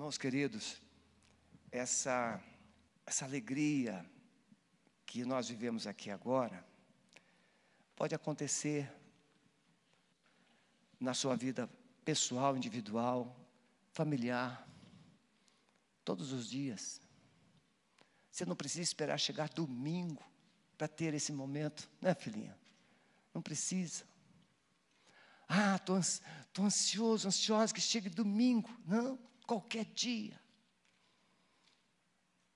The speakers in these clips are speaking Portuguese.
Irmãos queridos, essa, essa alegria que nós vivemos aqui agora pode acontecer na sua vida pessoal, individual, familiar, todos os dias. Você não precisa esperar chegar domingo para ter esse momento, né, filhinha? Não precisa. Ah, estou ansioso, ansiosa que chegue domingo. Não, qualquer dia.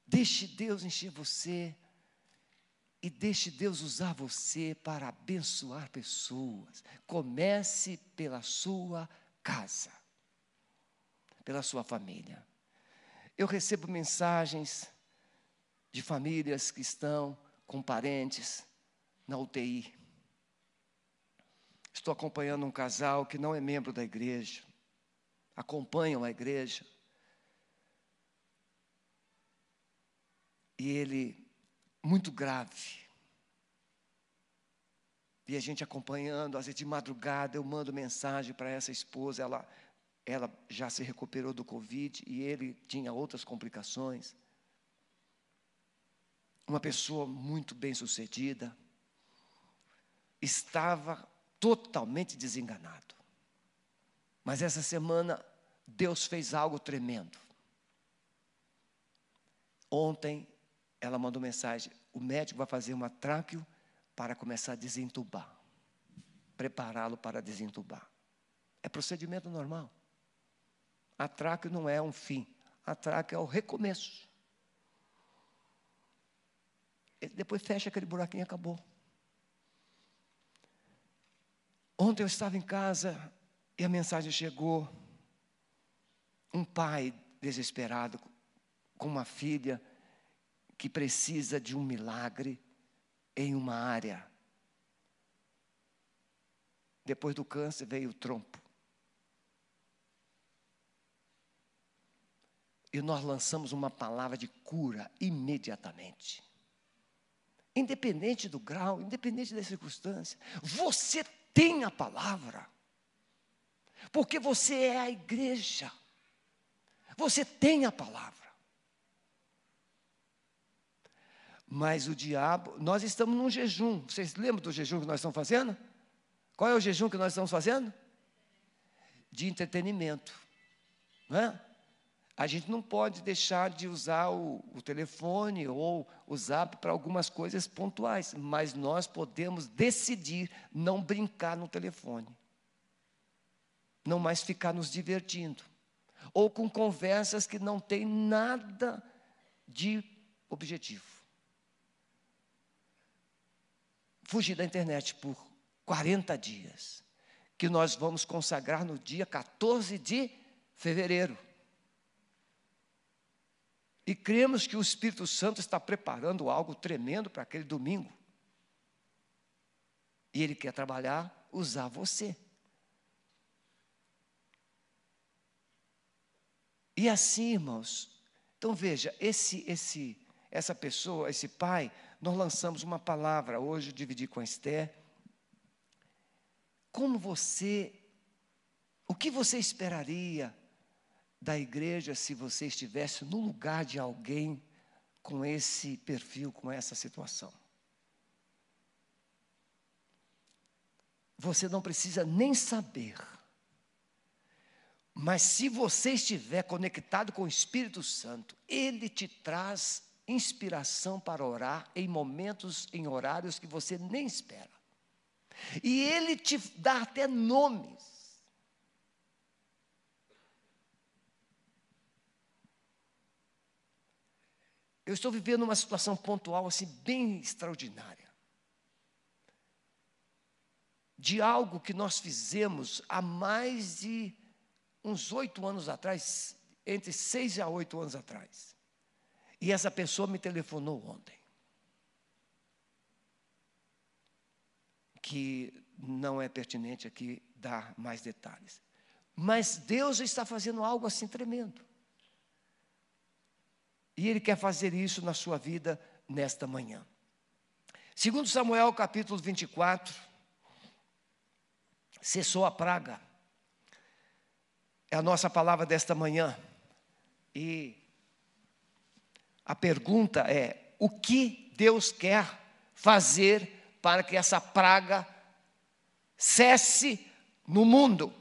Deixe Deus encher você e deixe Deus usar você para abençoar pessoas. Comece pela sua casa, pela sua família. Eu recebo mensagens de famílias que estão com parentes na UTI. Estou acompanhando um casal que não é membro da igreja, acompanham a igreja. E ele muito grave. E a gente acompanhando, às vezes de madrugada, eu mando mensagem para essa esposa, ela, ela já se recuperou do Covid e ele tinha outras complicações. Uma pessoa muito bem sucedida, estava totalmente desenganado. Mas essa semana, Deus fez algo tremendo. Ontem, ela mandou mensagem: o médico vai fazer uma tráqueo para começar a desentubar, prepará-lo para desentubar. É procedimento normal. A tráqueo não é um fim, a tráqueo é o recomeço. Ele depois fecha aquele buraquinho e acabou. Ontem eu estava em casa e a mensagem chegou. Um pai desesperado com uma filha que precisa de um milagre em uma área. Depois do câncer veio o trompo. E nós lançamos uma palavra de cura imediatamente. Independente do grau, independente da circunstância, você tem a palavra. Porque você é a igreja. Você tem a palavra. Mas o diabo, nós estamos num jejum. Vocês lembram do jejum que nós estamos fazendo? Qual é o jejum que nós estamos fazendo? De entretenimento. Não é? A gente não pode deixar de usar o, o telefone ou o zap para algumas coisas pontuais, mas nós podemos decidir não brincar no telefone, não mais ficar nos divertindo, ou com conversas que não têm nada de objetivo. fugir da internet por 40 dias, que nós vamos consagrar no dia 14 de fevereiro. E cremos que o Espírito Santo está preparando algo tremendo para aquele domingo. E Ele quer trabalhar, usar você. E assim, irmãos, então veja, esse, esse, essa pessoa, esse pai, nós lançamos uma palavra hoje, dividi com a Esther. Como você, o que você esperaria da igreja se você estivesse no lugar de alguém com esse perfil, com essa situação? Você não precisa nem saber. Mas se você estiver conectado com o Espírito Santo, ele te traz inspiração para orar em momentos, em horários que você nem espera. E ele te dá até nomes. Eu estou vivendo uma situação pontual assim bem extraordinária. De algo que nós fizemos há mais de uns oito anos atrás, entre seis a oito anos atrás. E essa pessoa me telefonou ontem. Que não é pertinente aqui dar mais detalhes. Mas Deus está fazendo algo assim tremendo. E Ele quer fazer isso na sua vida nesta manhã. Segundo Samuel capítulo 24, cessou a praga. É a nossa palavra desta manhã. E a pergunta é: o que Deus quer fazer para que essa praga cesse no mundo?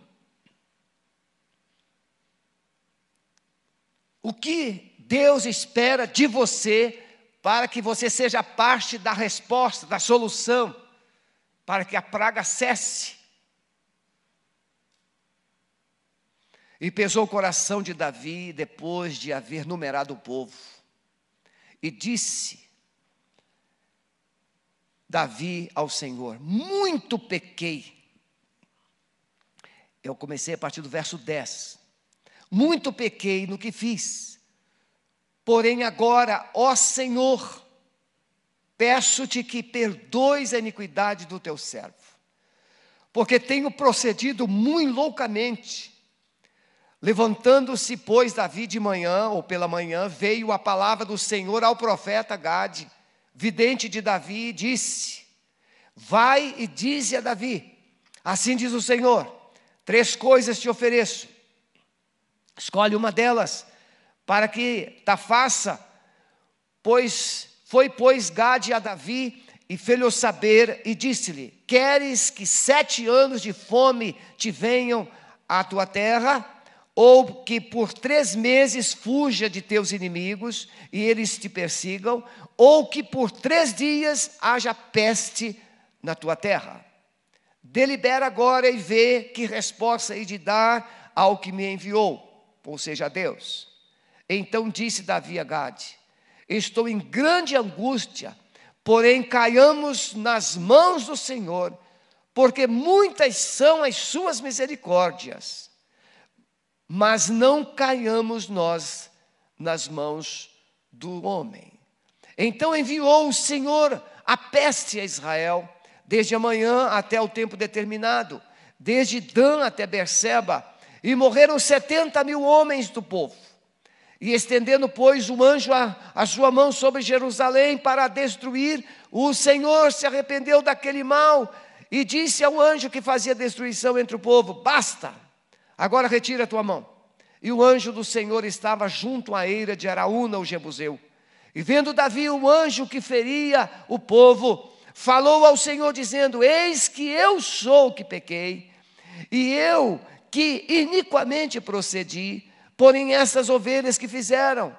O que Deus espera de você para que você seja parte da resposta, da solução, para que a praga cesse? E pesou o coração de Davi depois de haver numerado o povo. E disse Davi ao Senhor: Muito pequei. Eu comecei a partir do verso 10. Muito pequei no que fiz. Porém, agora, ó Senhor, peço-te que perdoes a iniquidade do teu servo, porque tenho procedido muito loucamente Levantando-se, pois, Davi de manhã, ou pela manhã, veio a palavra do Senhor ao profeta Gade, vidente de Davi, e disse: Vai e dize a Davi: Assim diz o Senhor: Três coisas te ofereço. Escolhe uma delas, para que ta faça. Pois foi, pois, Gade a Davi e fez-lhe saber e disse-lhe: Queres que sete anos de fome te venham à tua terra? Ou que por três meses fuja de teus inimigos e eles te persigam, ou que por três dias haja peste na tua terra. Delibera agora e vê que resposta hei de dar ao que me enviou, ou seja, a Deus. Então disse Davi a Gade: Estou em grande angústia, porém caiamos nas mãos do Senhor, porque muitas são as suas misericórdias mas não caiamos nós nas mãos do homem. Então enviou o Senhor a peste a Israel, desde amanhã até o tempo determinado, desde Dan até Berseba, e morreram setenta mil homens do povo. E estendendo, pois, o anjo a, a sua mão sobre Jerusalém para destruir, o Senhor se arrependeu daquele mal e disse ao anjo que fazia destruição entre o povo: Basta, Agora retira a tua mão. E o anjo do Senhor estava junto à eira de Araúna, o Jebuseu. E vendo Davi o anjo que feria o povo, falou ao Senhor, dizendo: Eis que eu sou o que pequei, e eu que iniquamente procedi, porém essas ovelhas que fizeram.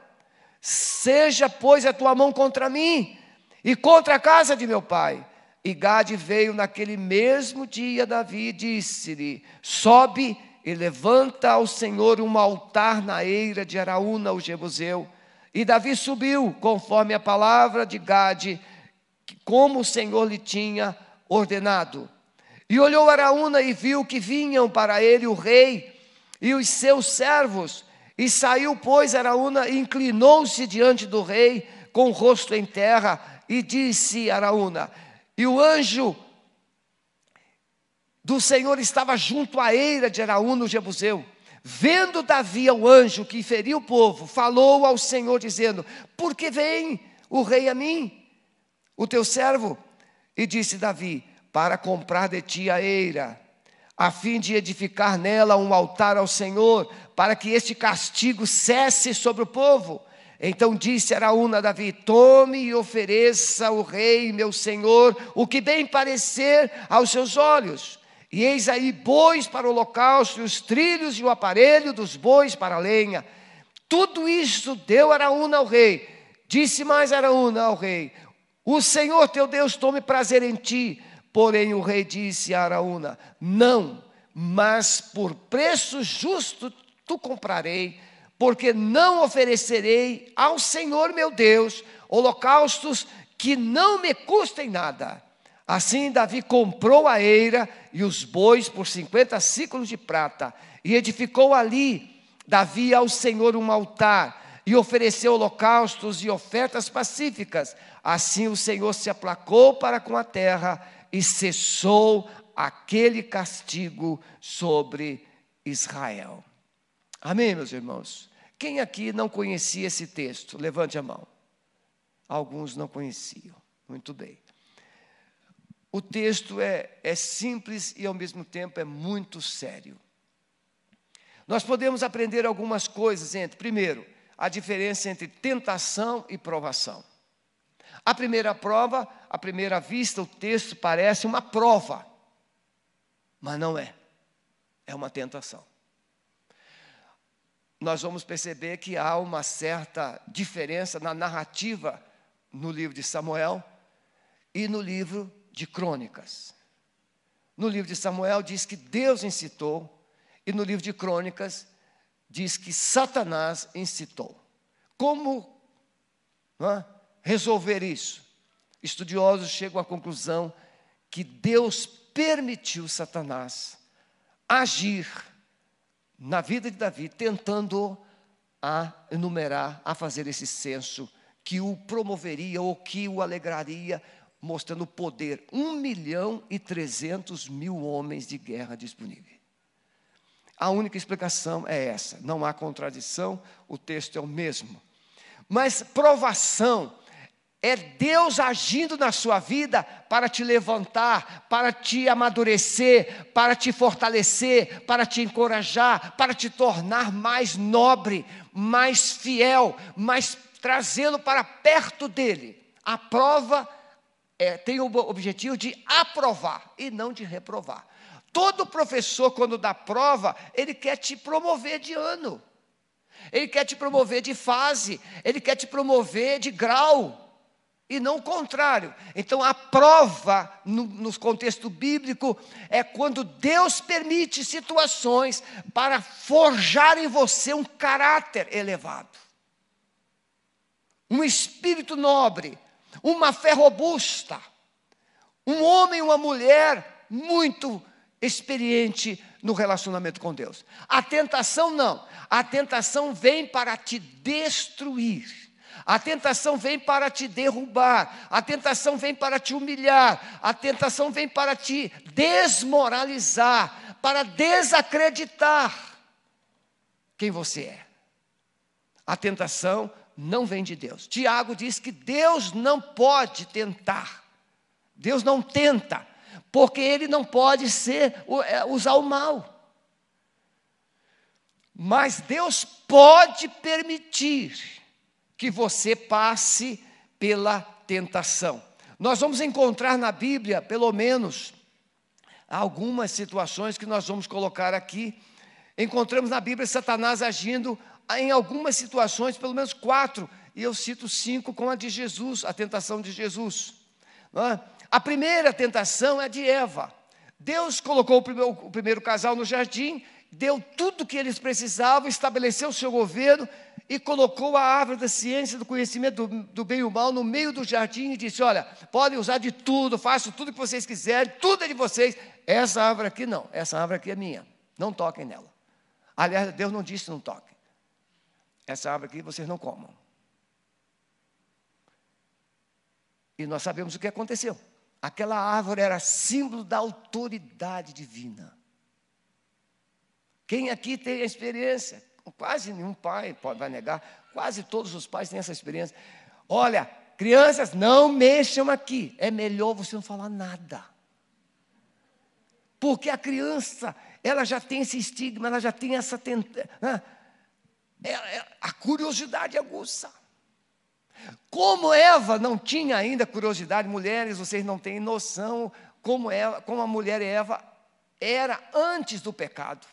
Seja, pois, a tua mão contra mim e contra a casa de meu pai. E Gade veio naquele mesmo dia, Davi disse-lhe: Sobe e levanta ao Senhor um altar na eira de Araúna, o Jebuseu. E Davi subiu, conforme a palavra de Gade, como o Senhor lhe tinha ordenado. E olhou Araúna e viu que vinham para ele o rei e os seus servos. E saiu, pois, Araúna e inclinou-se diante do rei, com o rosto em terra, e disse Araúna: E o anjo do Senhor estava junto à eira de Araúna, no Jebuseu. Vendo Davi o anjo que feriu o povo, falou ao Senhor, dizendo: Por que vem o rei a mim, o teu servo? E disse Davi: Para comprar de ti a eira, a fim de edificar nela um altar ao Senhor, para que este castigo cesse sobre o povo. Então disse Araúna a Davi: Tome e ofereça ao rei, meu senhor, o que bem parecer aos seus olhos. E eis aí bois para o holocausto, os trilhos e o aparelho dos bois para a lenha. Tudo isso deu Araúna ao rei. Disse mais Araúna ao rei: O Senhor teu Deus tome prazer em ti. Porém o rei disse a Araúna: Não, mas por preço justo tu comprarei, porque não oferecerei ao Senhor meu Deus holocaustos que não me custem nada. Assim Davi comprou a eira e os bois por 50 ciclos de prata, e edificou ali Davi ao Senhor um altar, e ofereceu holocaustos e ofertas pacíficas. Assim o Senhor se aplacou para com a terra e cessou aquele castigo sobre Israel. Amém, meus irmãos? Quem aqui não conhecia esse texto? Levante a mão. Alguns não conheciam. Muito bem. O texto é, é simples e ao mesmo tempo é muito sério. Nós podemos aprender algumas coisas entre, primeiro, a diferença entre tentação e provação. A primeira prova, à primeira vista, o texto parece uma prova, mas não é. É uma tentação. Nós vamos perceber que há uma certa diferença na narrativa no livro de Samuel e no livro de Crônicas. No livro de Samuel diz que Deus incitou, e no livro de Crônicas diz que Satanás incitou. Como é, resolver isso? Estudiosos chegam à conclusão que Deus permitiu Satanás agir na vida de Davi, tentando a enumerar, a fazer esse censo que o promoveria ou que o alegraria, mostrando o poder. Um milhão e trezentos mil homens de guerra disponíveis. A única explicação é essa, não há contradição, o texto é o mesmo. Mas provação é Deus agindo na sua vida para te levantar, para te amadurecer, para te fortalecer, para te encorajar, para te tornar mais nobre, mais fiel, mais trazê-lo para perto dele. A prova é, tem o objetivo de aprovar e não de reprovar. Todo professor, quando dá prova, ele quer te promover de ano, ele quer te promover de fase, ele quer te promover de grau. E não o contrário. Então, a prova, no, no, contexto bíblico, é quando Deus permite situações para forjar em você um caráter elevado, um espírito nobre, uma fé robusta, um homem e uma mulher muito experiente no relacionamento com Deus. A tentação não, a tentação vem para te destruir. A tentação vem para te derrubar, a tentação vem para te humilhar, a tentação vem para te desmoralizar, para desacreditar quem você é. A tentação não vem de Deus. Tiago diz que Deus não pode tentar. Deus não tenta, porque ele não pode ser é, usar o mal. Mas Deus pode permitir que você passe pela tentação. Nós vamos encontrar na Bíblia, pelo menos, algumas situações que nós vamos colocar aqui. Encontramos na Bíblia Satanás agindo em algumas situações, pelo menos quatro, e eu cito cinco com a de Jesus, a tentação de Jesus. É? A primeira tentação é de Eva. Deus colocou o primeiro, o primeiro casal no jardim, deu tudo o que eles precisavam, estabeleceu o seu governo, e colocou a árvore da ciência do conhecimento do, do, bem e do mal no meio do jardim e disse: Olha, podem usar de tudo, façam tudo que vocês quiserem, tudo é de vocês. Essa árvore aqui não, essa árvore aqui é minha, não toquem nela. Aliás, Deus não disse não toquem. Essa árvore aqui vocês não comam. E nós sabemos o que aconteceu. Aquela árvore era símbolo da autoridade divina. Quem aqui tem a experiência? Quase nenhum pai pode, vai negar, quase todos os pais têm essa experiência. Olha, crianças, não mexam aqui. É melhor você não falar nada. Porque a criança, ela já tem esse estigma, ela já tem essa tenta, é, a curiosidade aguça. Como Eva não tinha ainda curiosidade, mulheres, vocês não têm noção como, ela, como a mulher Eva era antes do pecado.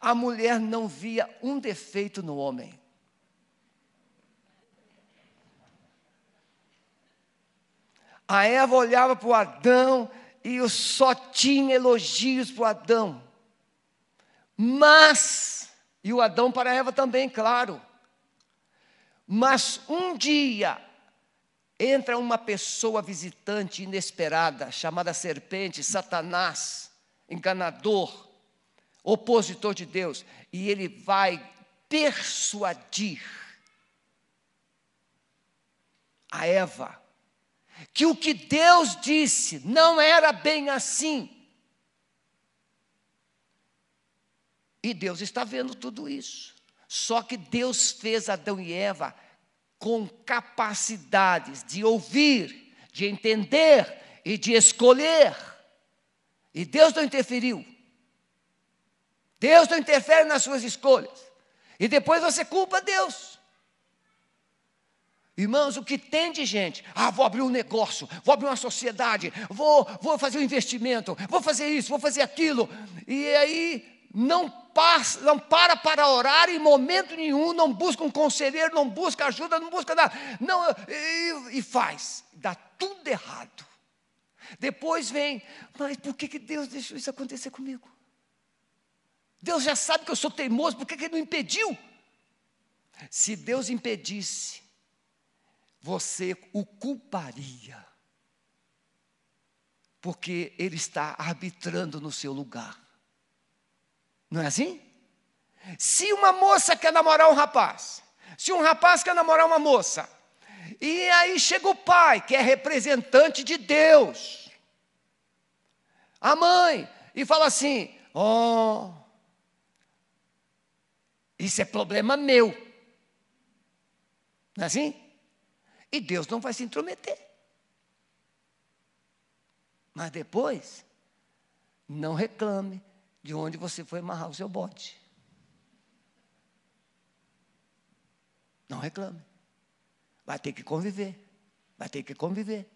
A mulher não via um defeito no homem. A Eva olhava para o Adão e só tinha elogios para o Adão. Mas, e o Adão para Eva também, claro. Mas um dia entra uma pessoa visitante inesperada, chamada serpente, Satanás, enganador, opositor de Deus, e ele vai persuadir a Eva que o que Deus disse não era bem assim. E Deus está vendo tudo isso. Só que Deus fez Adão e Eva com capacidades de ouvir, de entender e de escolher. E Deus não interferiu. Deus não interfere nas suas escolhas. E depois você culpa Deus. Irmãos, o que tem de gente? Ah, vou abrir um negócio, vou abrir uma sociedade, vou, vou fazer um investimento, vou fazer isso, vou fazer aquilo. E aí não, passa, não para para orar em momento nenhum, não busca um conselheiro, não busca ajuda, não busca nada. Não, e, e faz. Dá tudo errado. Depois vem, mas por que, que Deus deixou isso acontecer comigo? Deus já sabe que eu sou teimoso, por que, que Ele não impediu? Se Deus impedisse, você o culparia, porque Ele está arbitrando no seu lugar. Não é assim? Se uma moça quer namorar um rapaz, se um rapaz quer namorar uma moça, e aí chega o pai, que é representante de Deus, a mãe, e fala assim: Ó, oh, isso é problema meu. Não é assim? E Deus não vai se intrometer. Mas depois, não reclame de onde você foi amarrar o seu bote. Não reclame. Vai ter que conviver. Vai ter que conviver.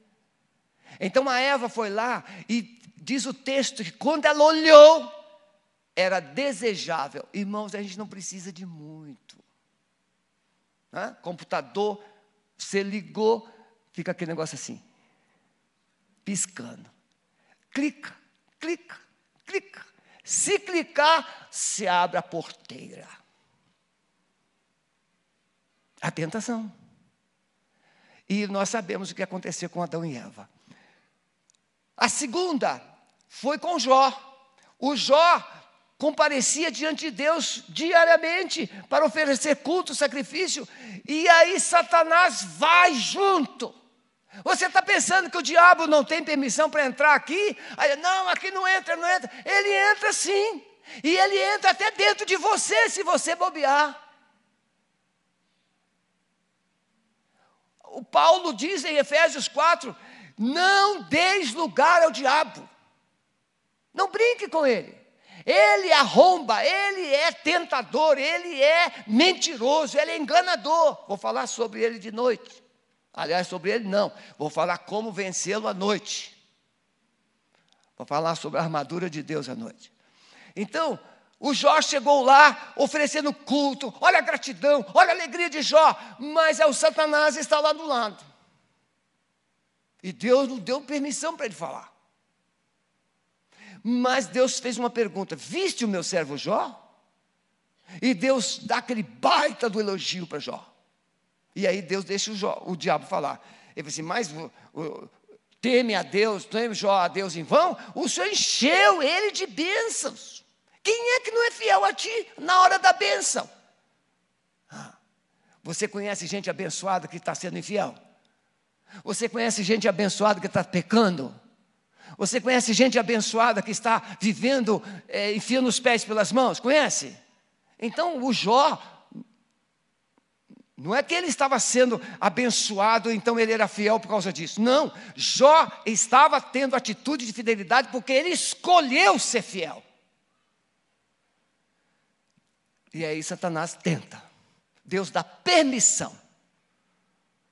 Então a Eva foi lá e diz o texto que quando ela olhou, era desejável. Irmãos, a gente não precisa de muito. Computador, você ligou, fica aquele negócio assim, piscando. Clica, clica, clica. Se clicar, se abre a porteira. A tentação. E nós sabemos o que aconteceu com Adão e Eva. A segunda foi com Jó. O Jó comparecia diante de Deus diariamente para oferecer culto, sacrifício, e aí Satanás vai junto. Você está pensando que o diabo não tem permissão para entrar aqui? Aí, não, aqui não entra, não entra. Ele entra sim. E ele entra até dentro de você, se você bobear. O Paulo diz em Efésios 4: não deis lugar ao diabo. Não brinque com ele. Ele arromba, ele é tentador, ele é mentiroso, ele é enganador. Vou falar sobre ele de noite. Aliás, sobre ele não. Vou falar como vencê-lo à noite. Vou falar sobre a armadura de Deus à noite. Então, o Jó chegou lá oferecendo culto, olha a gratidão, olha a alegria de Jó, mas é o Satanás está lá do lado. E Deus não deu permissão para ele falar. Mas Deus fez uma pergunta: Viste o meu servo Jó? E Deus dá aquele baita do elogio para Jó. E aí Deus deixa o, o diabo falar. Ele disse: assim, Mas o, teme a Deus, teme Jó a Deus em vão? O Senhor encheu ele de bênçãos. Quem é que não é fiel a ti na hora da bênção? Ah, você conhece gente abençoada que está sendo infiel? Você conhece gente abençoada que está pecando? Você conhece gente abençoada que está vivendo, é, enfiando os pés pelas mãos? Conhece? Então o Jó, não é que ele estava sendo abençoado, então ele era fiel por causa disso. Não, Jó estava tendo atitude de fidelidade porque ele escolheu ser fiel. E aí Satanás tenta. Deus dá permissão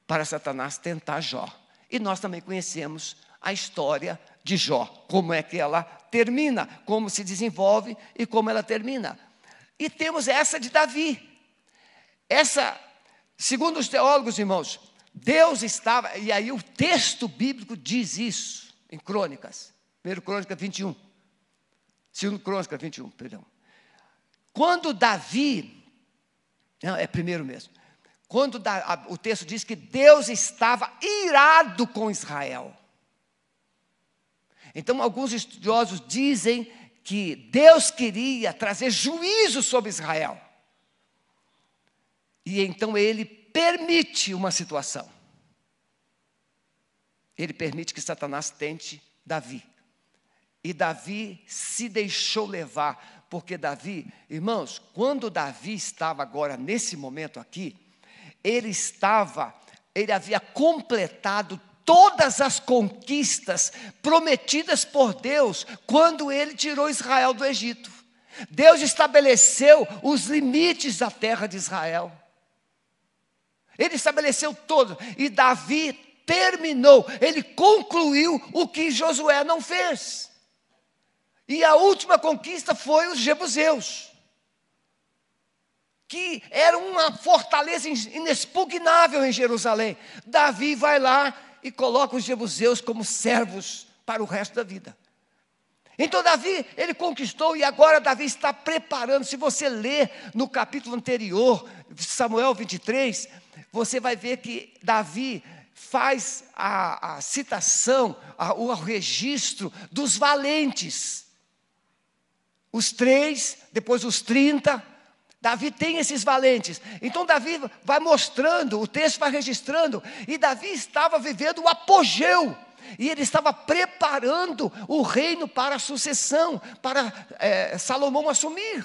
para Satanás tentar Jó. E nós também conhecemos a história de Jó, como é que ela termina, como se desenvolve e como ela termina. E temos essa de Davi. Essa, segundo os teólogos, irmãos, Deus estava, e aí o texto bíblico diz isso, em Crônicas, 1 Crônica 21, 2 Crônica 21, perdão. Quando Davi, não, é primeiro mesmo, quando da, a, o texto diz que Deus estava irado com Israel. Então, alguns estudiosos dizem que Deus queria trazer juízo sobre Israel. E então ele permite uma situação. Ele permite que Satanás tente Davi. E Davi se deixou levar, porque Davi, irmãos, quando Davi estava agora nesse momento aqui, ele estava, ele havia completado todas as conquistas prometidas por Deus quando ele tirou Israel do Egito. Deus estabeleceu os limites da terra de Israel. Ele estabeleceu todo. E Davi terminou, ele concluiu o que Josué não fez. E a última conquista foi os Jebuseus, que era uma fortaleza inexpugnável em Jerusalém. Davi vai lá e coloca os Jebuseus como servos para o resto da vida. Então Davi, ele conquistou e agora Davi está preparando. Se você ler no capítulo anterior, Samuel 23, você vai ver que Davi faz a, a citação, a, o registro dos valentes. Os três, depois os trinta. Davi tem esses valentes. Então Davi vai mostrando, o texto vai registrando, e Davi estava vivendo o apogeu e ele estava preparando o reino para a sucessão, para é, Salomão assumir.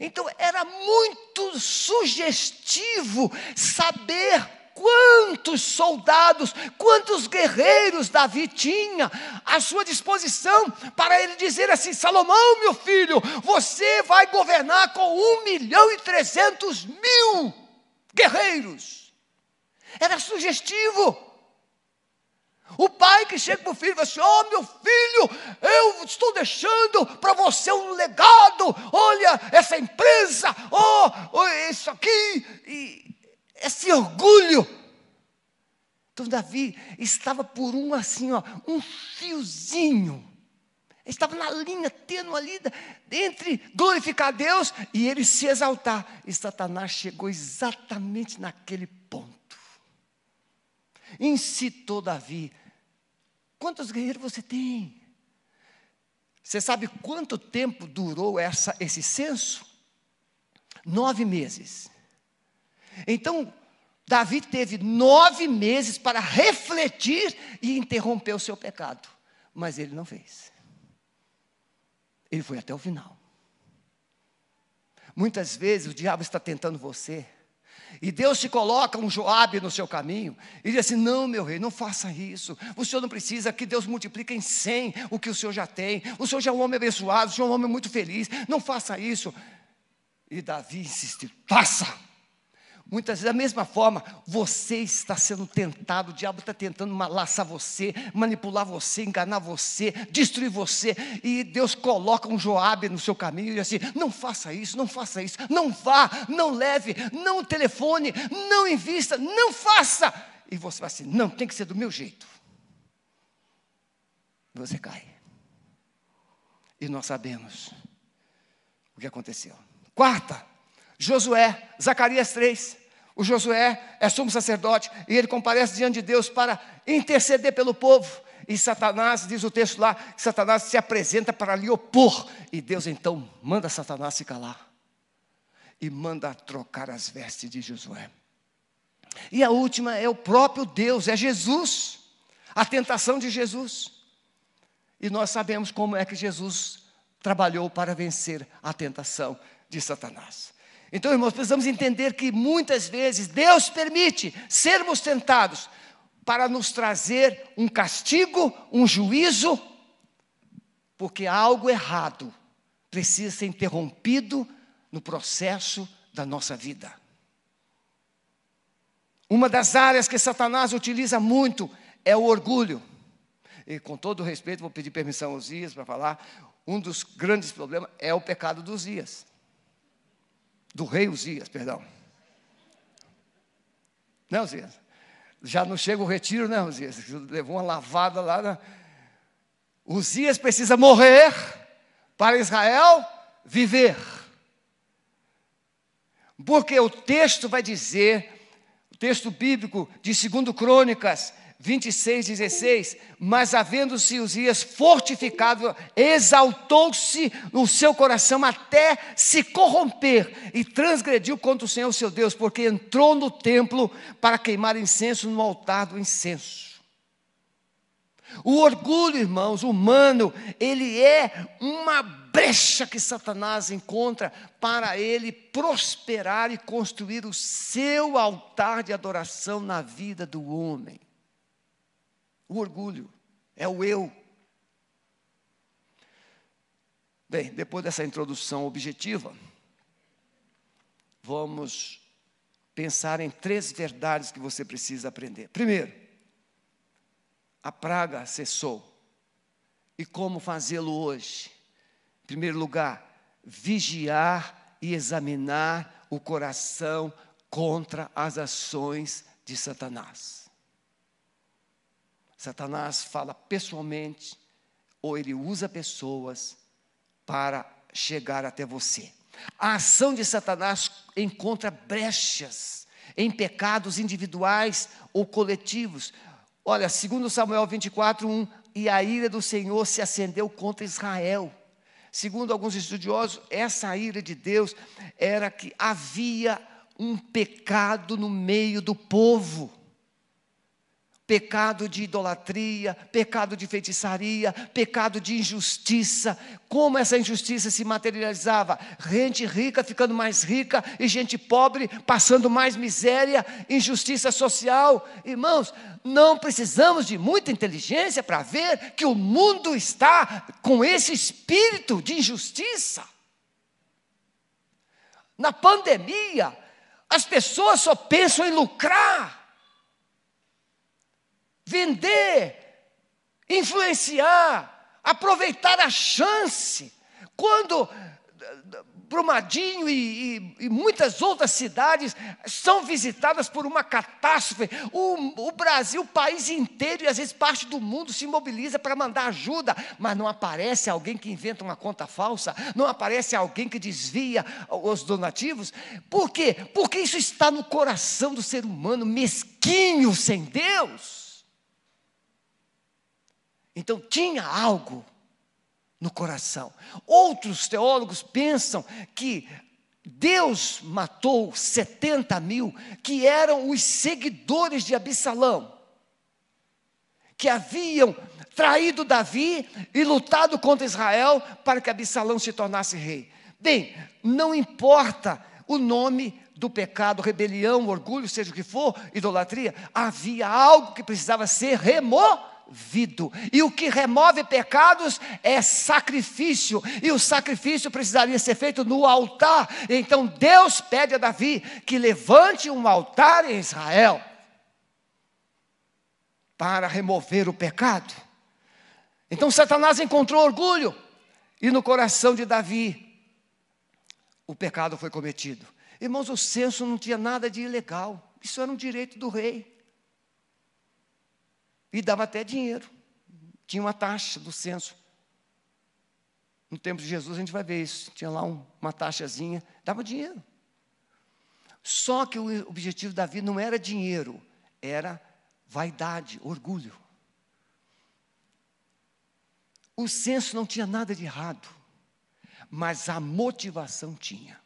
Então era muito sugestivo saber quantos soldados, quantos guerreiros Davi tinha à sua disposição para ele dizer assim: Salomão, meu filho, você vai governar com um milhão e trezentos mil guerreiros. Era sugestivo. O pai que chega para o filho e fala assim: oh, meu filho, eu estou deixando para você um legado. Olha essa empresa, oh, oh, isso aqui, e esse orgulho. Então Davi estava por um assim, ó, um fiozinho. Estava na linha tênue ali entre glorificar Deus e ele se exaltar. E Satanás chegou exatamente naquele incitou Davi. Quantos guerreiros você tem? Você sabe quanto tempo durou essa, esse censo? Nove meses. Então, Davi teve nove meses para refletir e interromper o seu pecado. Mas ele não fez. Ele foi até o final. Muitas vezes o diabo está tentando você e Deus te coloca um Joabe no seu caminho e diz assim: Não, meu rei, não faça isso. O senhor não precisa que Deus multiplique em cem o que o senhor já tem. O senhor já é um homem abençoado, o senhor é um homem muito feliz. Não faça isso. E Davi insistiu: Faça. Muitas vezes, da mesma forma, você está sendo tentado, o diabo está tentando laçar você, manipular você, enganar você, destruir você, e Deus coloca um Joabe no seu caminho e diz assim: não faça isso, não faça isso, não vá, não leve, não telefone, não invista, não faça. E você vai assim: não, tem que ser do meu jeito. Você cai. E nós sabemos o que aconteceu. Quarta, Josué, Zacarias 3. O Josué é sumo sacerdote e ele comparece diante de Deus para interceder pelo povo. E Satanás, diz o texto lá, que Satanás se apresenta para lhe opor. E Deus então manda Satanás se calar. E manda trocar as vestes de Josué. E a última é o próprio Deus, é Jesus. A tentação de Jesus. E nós sabemos como é que Jesus trabalhou para vencer a tentação de Satanás. Então, irmãos, precisamos entender que muitas vezes Deus permite sermos tentados para nos trazer um castigo, um juízo, porque algo errado precisa ser interrompido no processo da nossa vida. Uma das áreas que Satanás utiliza muito é o orgulho. E com todo respeito, vou pedir permissão aos Ias para falar. Um dos grandes problemas é o pecado dos Ias do rei Uzias, perdão. Não, Uzias? Já não chega o retiro, não, Uzias? Levou uma lavada lá. Na... Uzias precisa morrer para Israel viver. Porque o texto vai dizer, o texto bíblico de 2 Crônicas 26, 16. Mas havendo-se Uzias fortificado, exaltou-se no seu coração até se corromper e transgrediu contra o Senhor seu Deus, porque entrou no templo para queimar incenso no altar do incenso. O orgulho, irmãos, humano, ele é uma brecha que Satanás encontra para ele prosperar e construir o seu altar de adoração na vida do homem. O orgulho é o eu. Bem, depois dessa introdução objetiva, vamos pensar em três verdades que você precisa aprender. Primeiro, a praga cessou. E como fazê-lo hoje? Em primeiro lugar, vigiar e examinar o coração contra as ações de Satanás. Satanás fala pessoalmente, ou ele usa pessoas para chegar até você. A ação de Satanás encontra brechas em pecados individuais ou coletivos. Olha, segundo Samuel 24, 1, e a ira do Senhor se acendeu contra Israel. Segundo alguns estudiosos, essa ira de Deus era que havia um pecado no meio do povo pecado de idolatria, pecado de feitiçaria, pecado de injustiça. Como essa injustiça se materializava? Gente rica ficando mais rica e gente pobre passando mais miséria, injustiça social. Irmãos, não precisamos de muita inteligência para ver que o mundo está com esse espírito de injustiça. Na pandemia, as pessoas só pensam em lucrar vender, influenciar, aproveitar a chance. Quando Brumadinho e, e, e, muitas outras cidades são visitadas por uma catástrofe. O, o, Brasil, o país inteiro e às vezes parte do mundo se mobiliza para mandar ajuda, mas não aparece alguém que inventa uma conta falsa, não aparece alguém que desvia os donativos. Por quê? Porque isso está no coração do ser humano, mesquinho sem Deus. Então tinha algo no coração. Outros teólogos pensam que Deus matou 70 mil que eram os seguidores de Absalão, que haviam traído Davi e lutado contra Israel para que Absalão se tornasse rei. Bem, não importa o nome do pecado, rebelião, orgulho, seja o que for, idolatria, havia algo que precisava ser removido removido. E o que remove pecados é sacrifício. E o sacrifício precisaria ser feito no altar. Então Deus pede a Davi que levante um altar em Israel para remover o pecado. Então Satanás encontrou orgulho e no coração de Davi o pecado foi cometido. Irmãos, o censo não tinha nada de ilegal. Isso era um direito do rei. E dava até dinheiro. Tinha uma taxa do censo. No tempo de Jesus a gente vai ver isso. Tinha lá um, uma taxazinha, dava dinheiro. Só que o objetivo da vida não era dinheiro, era vaidade, orgulho. O censo não tinha nada de errado, mas a motivação tinha.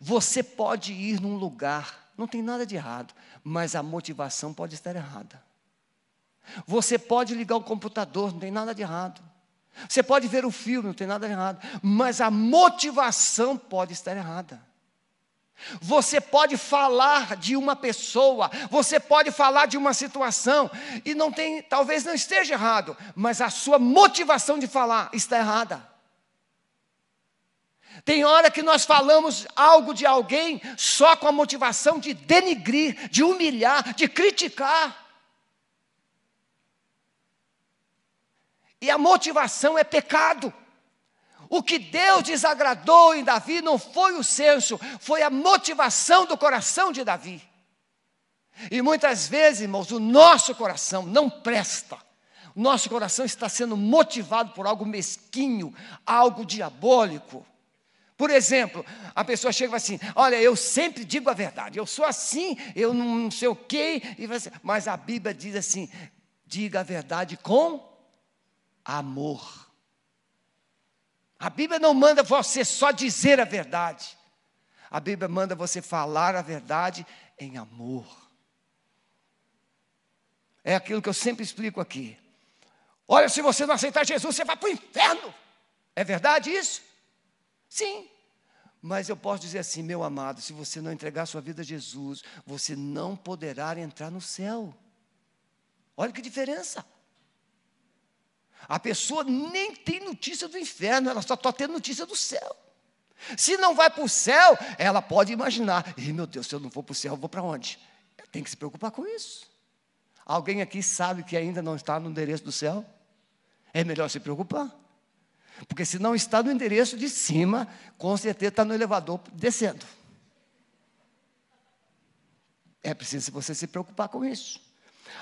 Você pode ir num lugar, não tem nada de errado, mas a motivação pode estar errada. Você pode ligar o computador, não tem nada de errado. Você pode ver o filme, não tem nada de errado. Mas a motivação pode estar errada. Você pode falar de uma pessoa, você pode falar de uma situação, e não tem, talvez não esteja errado, mas a sua motivação de falar está errada. Tem hora que nós falamos algo de alguém só com a motivação de denigrir, de humilhar, de criticar. E a motivação é pecado. O que Deus desagradou em Davi não foi o senso, foi a motivação do coração de Davi. E muitas vezes, irmãos, o nosso coração não presta. O nosso coração está sendo motivado por algo mesquinho, algo diabólico. Por exemplo, a pessoa chega e fala assim: Olha, eu sempre digo a verdade, eu sou assim, eu não sei o quê, mas a Bíblia diz assim: diga a verdade com amor. A Bíblia não manda você só dizer a verdade. A Bíblia manda você falar a verdade em amor. É aquilo que eu sempre explico aqui. Olha, se você não aceitar Jesus, você vai para o inferno. É verdade isso? Sim. Mas eu posso dizer assim, meu amado, se você não entregar sua vida a Jesus, você não poderá entrar no céu. Olha que diferença. A pessoa nem tem notícia do inferno, ela só está tendo notícia do céu. Se não vai para o céu, ela pode imaginar: e meu Deus, se eu não for para o céu, eu vou para onde? Tem que se preocupar com isso. Alguém aqui sabe que ainda não está no endereço do céu? É melhor se preocupar. Porque se não está no endereço de cima, com certeza está no elevador descendo. É preciso você se preocupar com isso.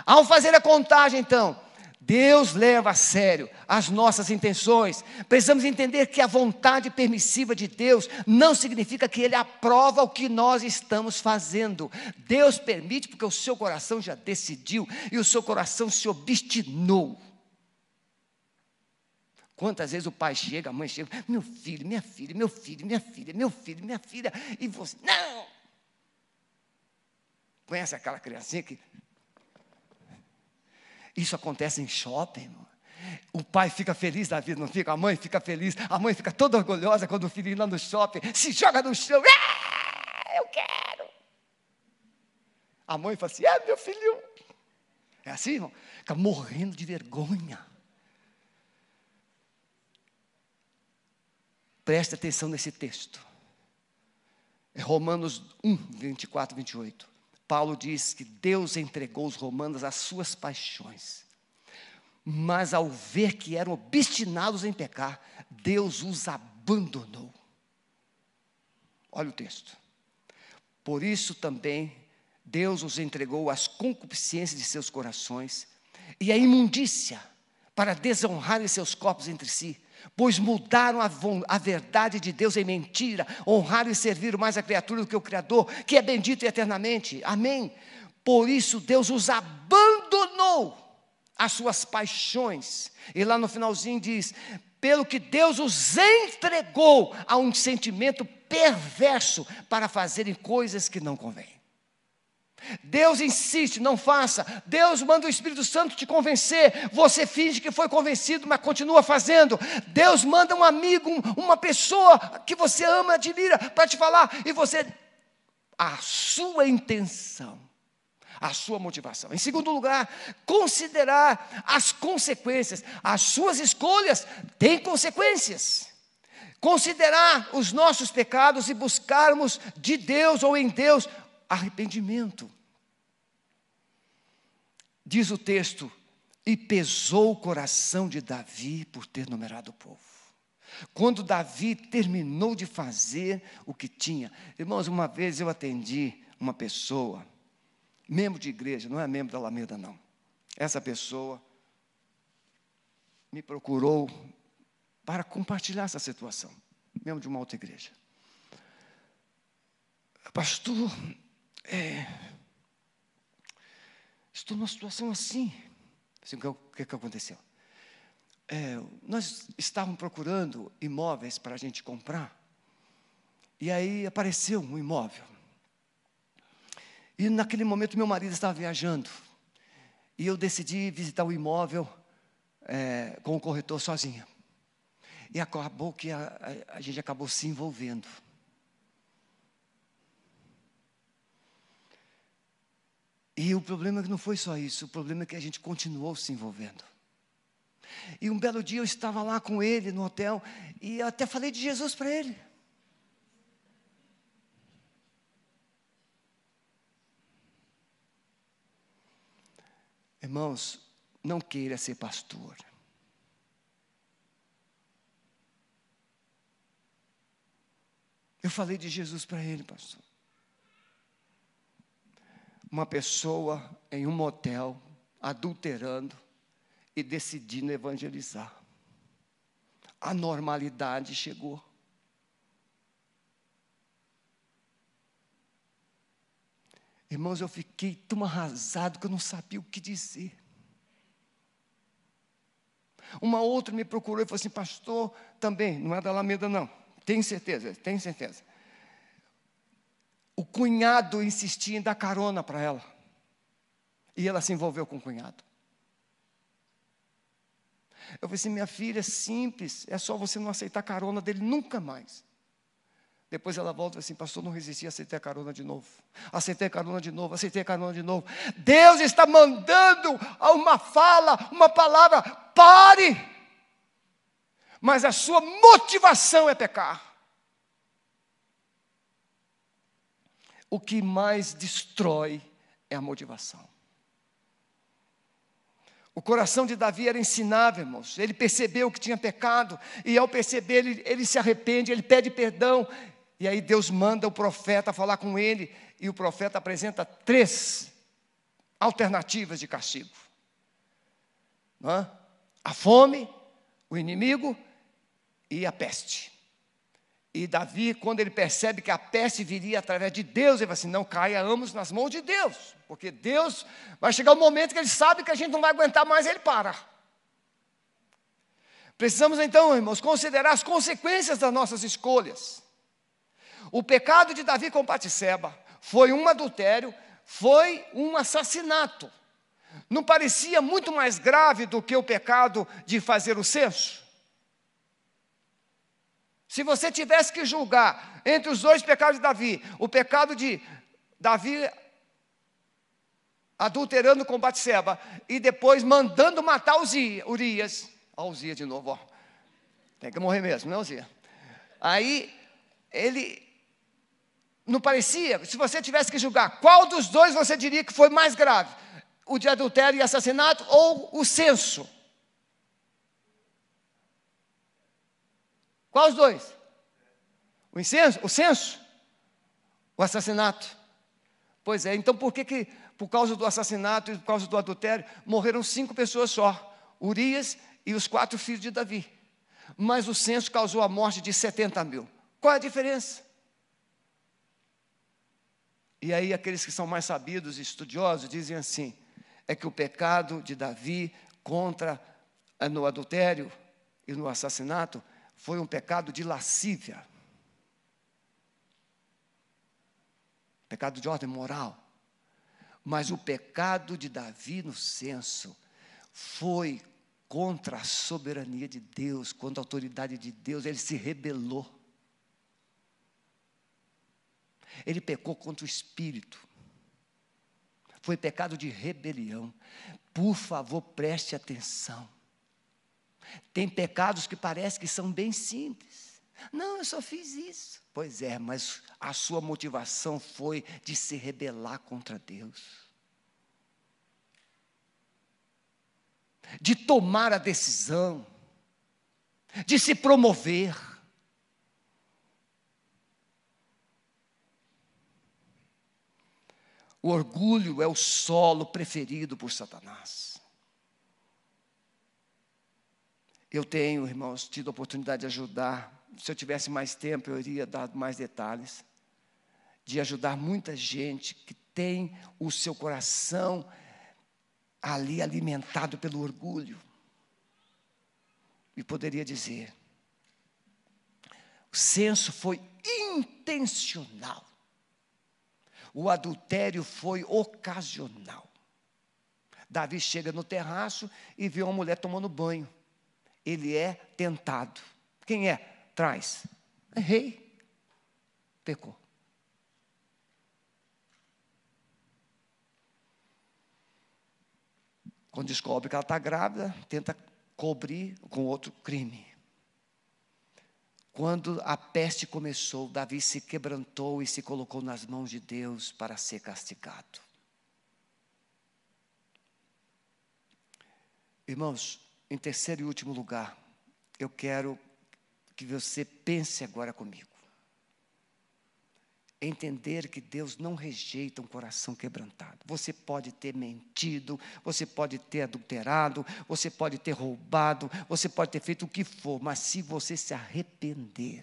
Ao fazer a contagem, então, Deus leva a sério as nossas intenções. Precisamos entender que a vontade permissiva de Deus não significa que Ele aprova o que nós estamos fazendo. Deus permite porque o seu coração já decidiu e o seu coração se obstinou. Quantas vezes o pai chega, a mãe chega, meu filho, minha filha, meu filho, minha filha, meu filho, minha filha, e você, não! Conhece aquela criancinha que isso acontece em shopping, irmão. O pai fica feliz da vida, não fica? A mãe fica feliz. A mãe fica toda orgulhosa quando o filho lá no shopping se joga no chão. Ah, eu quero. A mãe fala assim: é meu filho. É assim, irmão? Fica morrendo de vergonha. Preste atenção nesse texto. É Romanos 1, 24, 28. Paulo diz que Deus entregou os romanos às suas paixões. Mas ao ver que eram obstinados em pecar, Deus os abandonou. Olha o texto. Por isso também Deus os entregou às concupiscências de seus corações e à imundícia, para desonrarem seus corpos entre si pois mudaram a, a, verdade de Deus em mentira, honraram e serviram mais a criatura do que o Criador, que é bendito eternamente. Amém. Por isso Deus os abandonou às suas paixões. E lá no finalzinho diz: pelo que Deus os entregou a um sentimento perverso para fazerem coisas que não convêm. Deus insiste, não faça. Deus manda o Espírito Santo te convencer. Você finge que foi convencido, mas continua fazendo. Deus manda um amigo, uma pessoa que você ama, admira, para te falar, e você. A sua intenção, a sua motivação. Em segundo lugar, considerar as consequências. As suas escolhas têm consequências. Considerar os nossos pecados e buscarmos de Deus ou em Deus arrependimento. Diz o texto: e pesou o coração de Davi por ter numerado o povo. Quando Davi terminou de fazer o que tinha, irmãos, uma vez eu atendi uma pessoa, membro de igreja, não é membro da Alameda, não. Essa pessoa me procurou para compartilhar essa situação, membro de uma outra igreja. Pastor, é, estou numa situação assim. assim o que, que aconteceu? É, nós estávamos procurando imóveis para a gente comprar, e aí apareceu um imóvel. E naquele momento meu marido estava viajando, e eu decidi visitar o imóvel é, com o corretor sozinha. E acabou que a, a, a gente acabou se envolvendo. E o problema é que não foi só isso, o problema é que a gente continuou se envolvendo. E um belo dia eu estava lá com ele no hotel e até falei de Jesus para ele. Irmãos, não queira ser pastor. Eu falei de Jesus para ele, pastor uma pessoa em um motel adulterando e decidindo evangelizar. A normalidade chegou. Irmãos, eu fiquei tão arrasado que eu não sabia o que dizer. Uma outra me procurou e falou assim, pastor, também, não é da Alameda, não. Tem certeza, tem certeza o cunhado insistia em dar carona para ela. E ela se envolveu com o cunhado. Eu falei assim: minha filha, é simples, é só você não aceitar carona dele nunca mais. Depois ela volta assim, pastor, não resisti, aceitei a carona de novo. Aceitei a carona de novo, aceitei a carona de novo. Deus está mandando uma fala, uma palavra pare, mas a sua motivação é pecar. O que mais destrói é a motivação. O coração de Davi era ensinável, irmãos. Ele percebeu que tinha pecado, e ao perceber, ele, ele se arrepende, ele pede perdão. E aí Deus manda o profeta falar com ele, e o profeta apresenta três alternativas de castigo: é? a fome, o inimigo e a peste. E Davi, quando ele percebe que a peste viria através de Deus, ele fala assim: não caiamos nas mãos de Deus, porque Deus vai chegar um momento que ele sabe que a gente não vai aguentar mais, ele para. Precisamos então, irmãos, considerar as consequências das nossas escolhas. O pecado de Davi com Batseba foi um adultério, foi um assassinato. Não parecia muito mais grave do que o pecado de fazer o censo? Se você tivesse que julgar entre os dois pecados de Davi, o pecado de Davi adulterando com Batseba e depois mandando matar Urias, ó, Uzias de novo, ó. Tem que morrer mesmo, não, Uzia? Aí ele não parecia, se você tivesse que julgar, qual dos dois você diria que foi mais grave? O de adultério e assassinato ou o censo? Qual os dois? O incenso, o censo? O assassinato? Pois é, então por que, que por causa do assassinato e por causa do adultério, morreram cinco pessoas só? Urias e os quatro filhos de Davi. Mas o censo causou a morte de 70 mil. Qual é a diferença? E aí aqueles que são mais sabidos e estudiosos dizem assim: é que o pecado de Davi contra eh, no adultério e no assassinato foi um pecado de lascívia. Pecado de ordem moral. Mas o pecado de Davi no censo foi contra a soberania de Deus, contra a autoridade de Deus, ele se rebelou. Ele pecou contra o espírito. Foi pecado de rebelião. Por favor, preste atenção. Tem pecados que parece que são bem simples. Não, eu só fiz isso. Pois é, mas a sua motivação foi de se rebelar contra Deus. De tomar a decisão, de se promover. O orgulho é o solo preferido por Satanás. Eu tenho, irmãos, tido a oportunidade de ajudar. Se eu tivesse mais tempo, eu iria dar mais detalhes. De ajudar muita gente que tem o seu coração ali alimentado pelo orgulho. E poderia dizer: o censo foi intencional. O adultério foi ocasional. Davi chega no terraço e vê uma mulher tomando banho ele é tentado. Quem é? Traz. É rei. Pecou. Quando descobre que ela está grávida, tenta cobrir com outro crime. Quando a peste começou, Davi se quebrantou e se colocou nas mãos de Deus para ser castigado. Irmãos, em terceiro e último lugar, eu quero que você pense agora comigo. Entender que Deus não rejeita um coração quebrantado. Você pode ter mentido, você pode ter adulterado, você pode ter roubado, você pode ter feito o que for, mas se você se arrepender.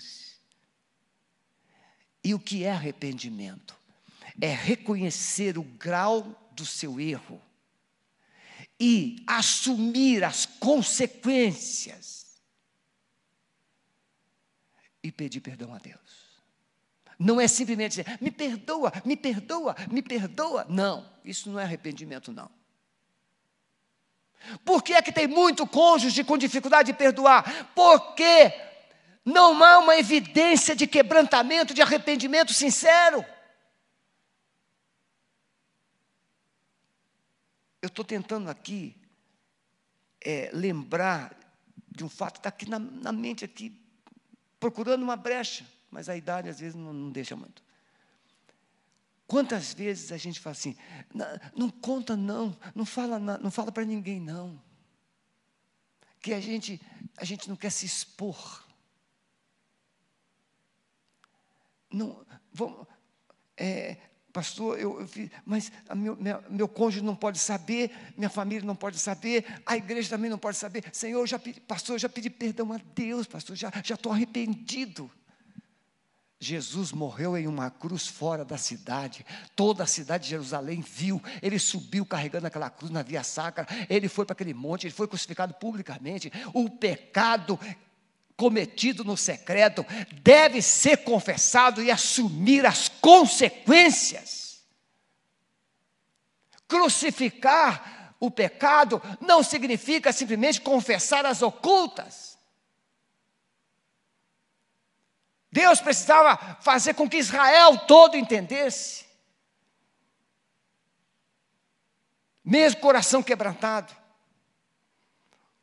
E o que é arrependimento? É reconhecer o grau do seu erro e assumir as consequências e pedir perdão a Deus. Não é simplesmente dizer, me perdoa, me perdoa, me perdoa. Não, isso não é arrependimento, não. Por que é que tem muito cônjuge com dificuldade de perdoar? Porque não há uma evidência de quebrantamento, de arrependimento sincero. Eu estou tentando aqui é, lembrar de um fato que está aqui na, na, mente, aqui, procurando uma brecha, mas a idade às vezes não, não deixa muito. Quantas vezes a gente fala assim, não, conta não, não fala, não fala para ninguém não. Que a gente, a gente não quer se expor. Não, vamos, é, pastor, eu, eu fiz, mas meu, minha, meu cônjuge não pode saber, minha família não pode saber, a igreja também não pode saber. Senhor, já pedi, pastor, eu já pedi perdão a Deus, pastor, já estou arrependido. Jesus morreu em uma cruz fora da cidade, toda a cidade de Jerusalém viu, ele subiu carregando aquela cruz na via sacra, ele foi para aquele monte, ele foi crucificado publicamente. O pecado cometido no secreto deve ser confessado e assumir as consequências. Crucificar o pecado não significa simplesmente confessar as ocultas. Deus precisava fazer com que Israel todo entendesse. Mesmo coração quebrantado,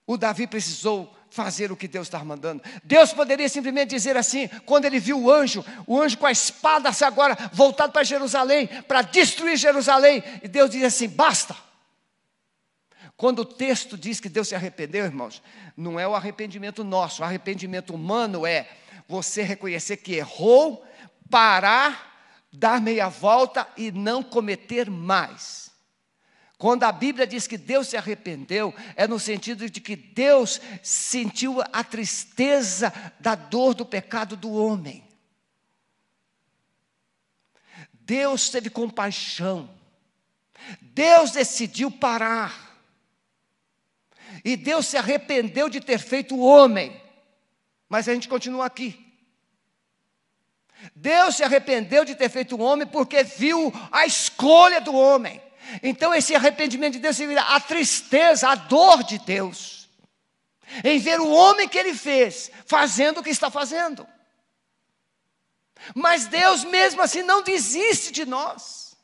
o Davi precisou fazer o que Deus está mandando. Deus poderia simplesmente dizer assim, quando ele viu o anjo, o anjo com a espada agora voltado para Jerusalém, para destruir Jerusalém, e Deus diz assim: basta. Quando o texto diz que Deus se arrependeu, irmãos, não é o arrependimento nosso, o arrependimento humano é você reconhecer que errou, parar, dar meia volta e não cometer mais. Quando a Bíblia diz que Deus se arrependeu, é no sentido de que Deus sentiu a tristeza da dor do pecado do homem. Deus teve compaixão. Deus decidiu parar. E Deus se arrependeu de ter feito o homem. Mas a gente continua aqui. Deus se arrependeu de ter feito o homem porque viu a escolha do homem. Então, esse arrependimento de Deus seria a tristeza, a dor de Deus, em ver o homem que ele fez, fazendo o que está fazendo. Mas Deus, mesmo assim, não desiste de nós.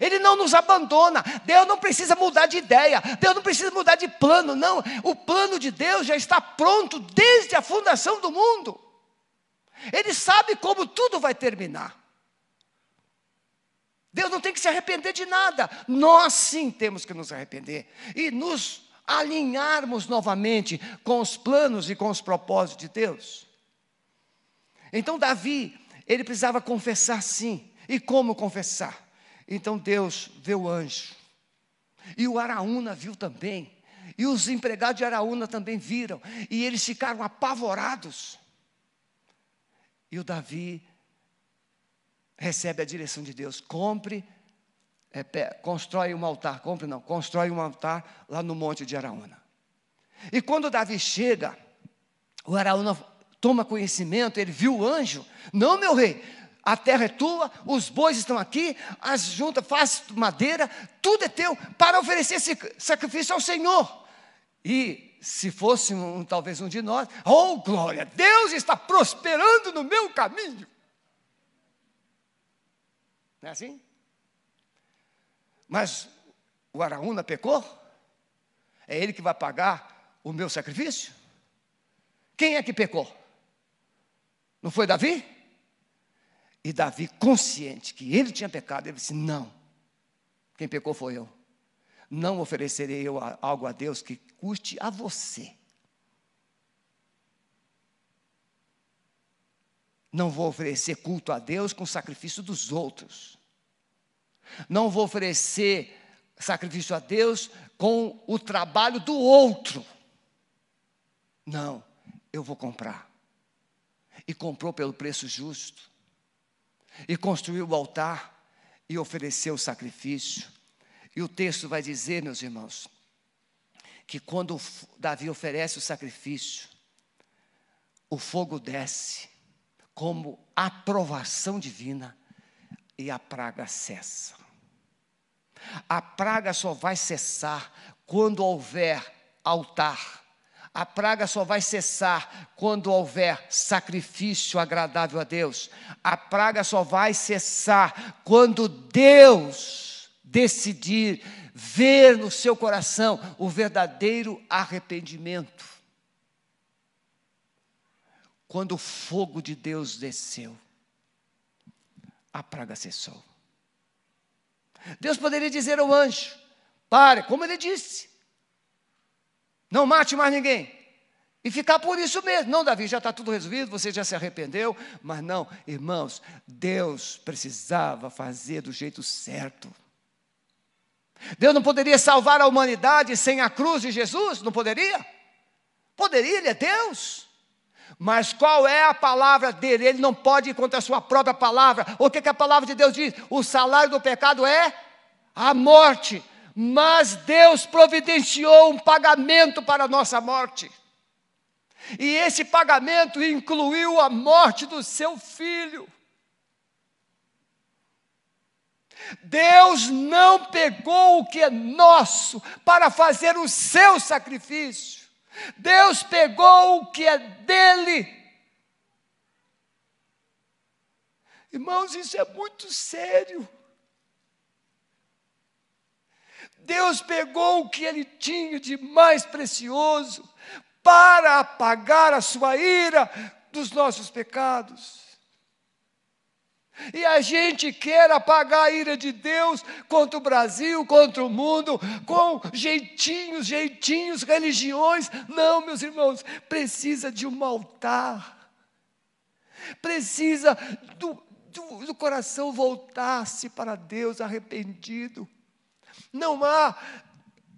Ele não nos abandona. Deus não precisa mudar de ideia. Deus não precisa mudar de plano. Não. O plano de Deus já está pronto desde a fundação do mundo. Ele sabe como tudo vai terminar. Deus não tem que se arrepender de nada. Nós sim temos que nos arrepender e nos alinharmos novamente com os planos e com os propósitos de Deus. Então Davi, ele precisava confessar sim. E como confessar? Então Deus vê o anjo. E o Araúna viu também. E os empregados de Araúna também viram. E eles ficaram apavorados. E o Davi recebe a direção de Deus. Compre, é, constrói um altar, compre não, constrói um altar lá no monte de Araúna. E quando Davi chega, o Araúna toma conhecimento, ele viu o anjo. Não, meu rei, a terra é tua, os bois estão aqui, as juntas, faz madeira, tudo é teu, para oferecer esse sacrifício ao Senhor. E se fosse um, talvez um de nós, oh glória, Deus está prosperando no meu caminho. Não é assim? Mas o Araúna pecou? É ele que vai pagar o meu sacrifício? Quem é que pecou? Não foi Davi? E Davi, consciente que ele tinha pecado, ele disse: Não, quem pecou foi eu. Não oferecerei eu algo a Deus que custe a você. Não vou oferecer culto a Deus com sacrifício dos outros. Não vou oferecer sacrifício a Deus com o trabalho do outro. Não, eu vou comprar. E comprou pelo preço justo. E construiu o altar e ofereceu o sacrifício. E o texto vai dizer, meus irmãos, que quando Davi oferece o sacrifício, o fogo desce como aprovação divina e a praga cessa. A praga só vai cessar quando houver altar. A praga só vai cessar quando houver sacrifício agradável a Deus. A praga só vai cessar quando Deus decidir ver no seu coração o verdadeiro arrependimento. Quando o fogo de Deus desceu, a praga cessou. Deus poderia dizer ao anjo: pare, como ele disse, não mate mais ninguém. E ficar por isso mesmo. Não, Davi, já está tudo resolvido, você já se arrependeu. Mas não, irmãos, Deus precisava fazer do jeito certo. Deus não poderia salvar a humanidade sem a cruz de Jesus? Não poderia? Poderia, Ele é Deus. Mas qual é a palavra dele? Ele não pode ir contra a sua própria palavra. O que, que a palavra de Deus diz? O salário do pecado é a morte. Mas Deus providenciou um pagamento para a nossa morte. E esse pagamento incluiu a morte do seu filho. Deus não pegou o que é nosso para fazer o seu sacrifício. Deus pegou o que é dele. Irmãos, isso é muito sério. Deus pegou o que ele tinha de mais precioso para apagar a sua ira dos nossos pecados. E a gente quer apagar a ira de Deus contra o Brasil, contra o mundo, com jeitinhos, jeitinhos, religiões. Não, meus irmãos, precisa de um altar, precisa do, do, do coração voltar-se para Deus arrependido. Não há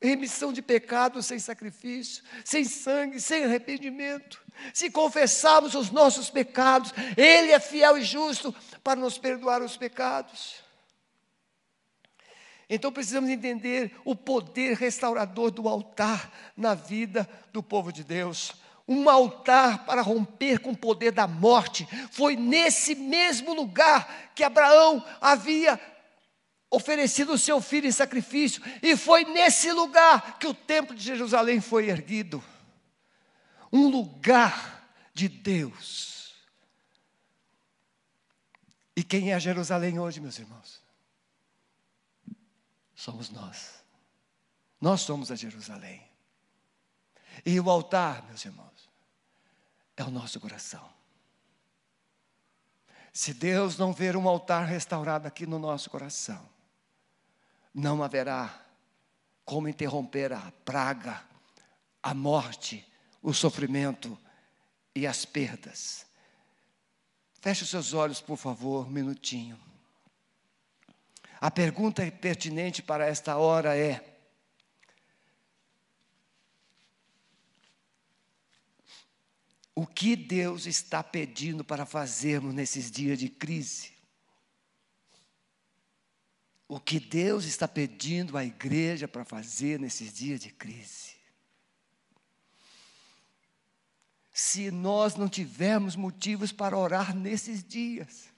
remissão de pecados sem sacrifício, sem sangue, sem arrependimento. Se confessarmos os nossos pecados, Ele é fiel e justo para nos perdoar os pecados. Então precisamos entender o poder restaurador do altar na vida do povo de Deus. Um altar para romper com o poder da morte. Foi nesse mesmo lugar que Abraão havia oferecido o seu filho em sacrifício, e foi nesse lugar que o templo de Jerusalém foi erguido um lugar de Deus. E quem é Jerusalém hoje, meus irmãos? Somos nós. Nós somos a Jerusalém. E o altar, meus irmãos, é o nosso coração. Se Deus não ver um altar restaurado aqui no nosso coração, não haverá como interromper a praga, a morte, o sofrimento e as perdas. Feche os seus olhos, por favor, um minutinho. A pergunta pertinente para esta hora é: O que Deus está pedindo para fazermos nesses dias de crise? O que Deus está pedindo à igreja para fazer nesses dias de crise? se nós não tivermos motivos para orar nesses dias?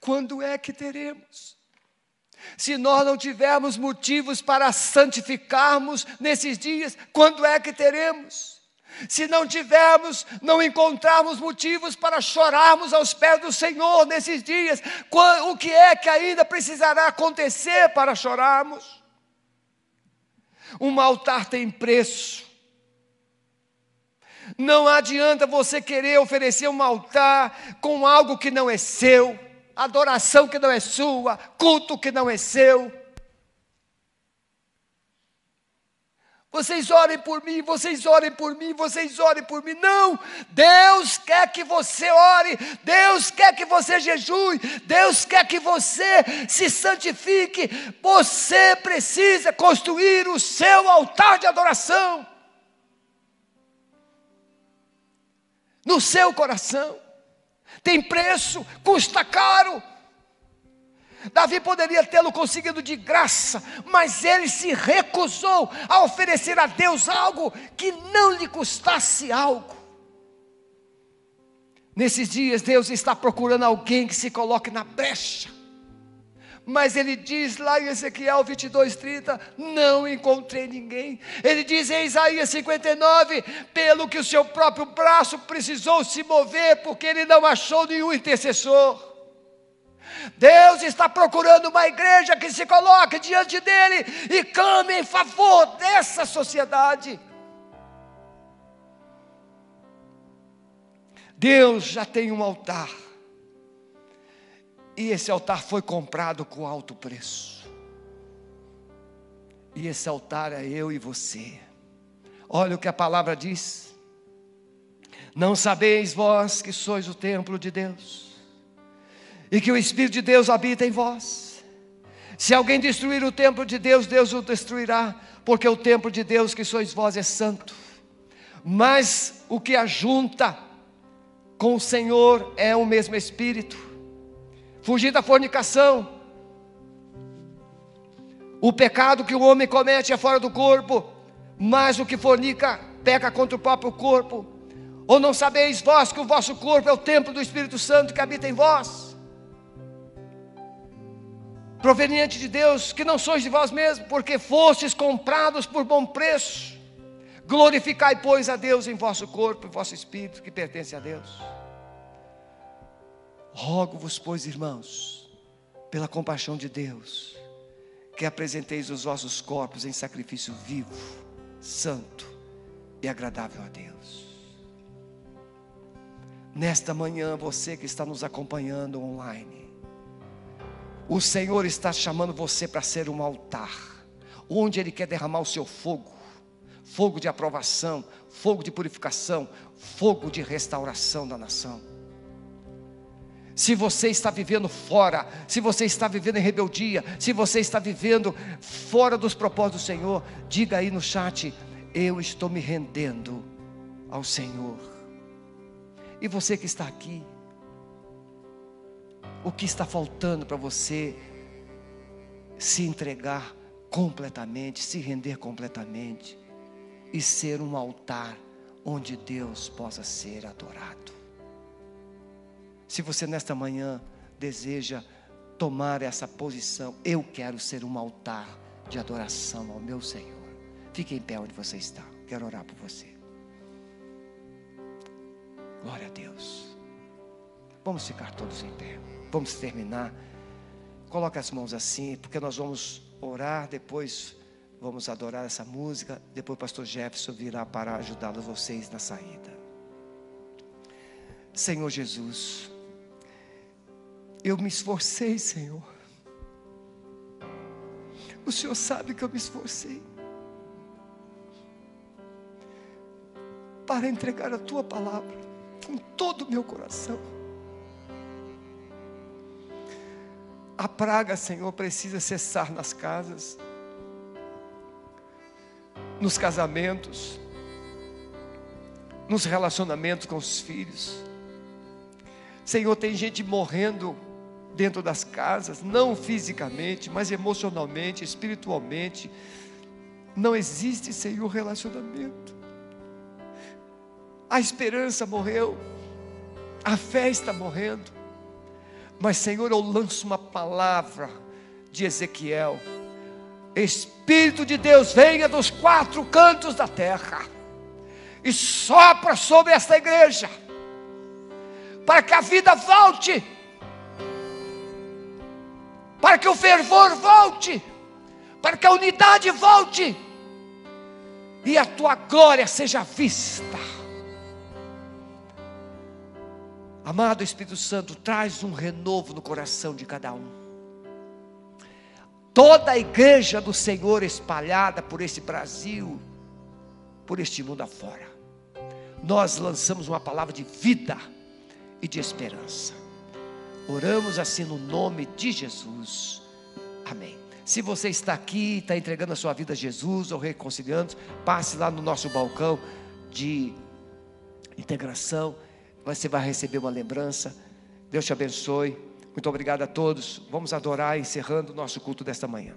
Quando é que teremos? Se nós não tivermos motivos para santificarmos nesses dias, quando é que teremos? Se não tivermos, não encontrarmos motivos para chorarmos aos pés do Senhor nesses dias, o que é que ainda precisará acontecer para chorarmos? Um altar tem preço, não adianta você querer oferecer um altar com algo que não é seu, adoração que não é sua, culto que não é seu. Vocês orem por mim, vocês orem por mim, vocês orem por mim. Não! Deus quer que você ore, Deus quer que você jejue, Deus quer que você se santifique. Você precisa construir o seu altar de adoração. no seu coração. Tem preço, custa caro. Davi poderia tê-lo conseguido de graça, mas ele se recusou a oferecer a Deus algo que não lhe custasse algo. Nesses dias, Deus está procurando alguém que se coloque na brecha mas ele diz lá em Ezequiel 22, 30: Não encontrei ninguém. Ele diz em Isaías 59: Pelo que o seu próprio braço precisou se mover, porque ele não achou nenhum intercessor. Deus está procurando uma igreja que se coloque diante dele e clame em favor dessa sociedade. Deus já tem um altar. E esse altar foi comprado com alto preço. E esse altar é eu e você. Olha o que a palavra diz. Não sabeis vós que sois o templo de Deus, e que o Espírito de Deus habita em vós. Se alguém destruir o templo de Deus, Deus o destruirá, porque o templo de Deus que sois vós é santo. Mas o que ajunta com o Senhor é o mesmo Espírito. Fugir da fornicação. O pecado que o homem comete é fora do corpo, mas o que fornica peca contra o próprio corpo. Ou não sabeis vós que o vosso corpo é o templo do Espírito Santo que habita em vós? Proveniente de Deus, que não sois de vós mesmos, porque fostes comprados por bom preço. Glorificai, pois, a Deus em vosso corpo e vosso espírito que pertence a Deus. Rogo-vos, pois, irmãos, pela compaixão de Deus, que apresenteis os vossos corpos em sacrifício vivo, santo e agradável a Deus. Nesta manhã, você que está nos acompanhando online, o Senhor está chamando você para ser um altar, onde Ele quer derramar o seu fogo fogo de aprovação, fogo de purificação, fogo de restauração da nação. Se você está vivendo fora, se você está vivendo em rebeldia, se você está vivendo fora dos propósitos do Senhor, diga aí no chat: Eu estou me rendendo ao Senhor. E você que está aqui, o que está faltando para você se entregar completamente, se render completamente? e ser um altar onde Deus possa ser adorado. Se você nesta manhã deseja tomar essa posição, eu quero ser um altar de adoração ao meu Senhor. Fique em pé onde você está. Quero orar por você. Glória a Deus. Vamos ficar todos em pé. Vamos terminar. Coloque as mãos assim, porque nós vamos orar depois Vamos adorar essa música. Depois o pastor Jefferson virá para ajudá-los vocês na saída. Senhor Jesus, eu me esforcei, Senhor. O Senhor sabe que eu me esforcei para entregar a tua palavra com todo o meu coração. A praga, Senhor, precisa cessar nas casas nos casamentos, nos relacionamentos com os filhos. Senhor, tem gente morrendo dentro das casas, não fisicamente, mas emocionalmente, espiritualmente. Não existe, Senhor, relacionamento. A esperança morreu, a fé está morrendo. Mas, Senhor, eu lanço uma palavra de Ezequiel Espírito de Deus, venha dos quatro cantos da terra e sopra sobre esta igreja, para que a vida volte, para que o fervor volte, para que a unidade volte e a tua glória seja vista. Amado Espírito Santo, traz um renovo no coração de cada um toda a igreja do Senhor espalhada por esse Brasil, por este mundo afora. Nós lançamos uma palavra de vida e de esperança. Oramos assim no nome de Jesus. Amém. Se você está aqui, está entregando a sua vida a Jesus ou reconciliando, passe lá no nosso balcão de integração. Você vai receber uma lembrança. Deus te abençoe. Muito obrigado a todos. Vamos adorar encerrando o nosso culto desta manhã.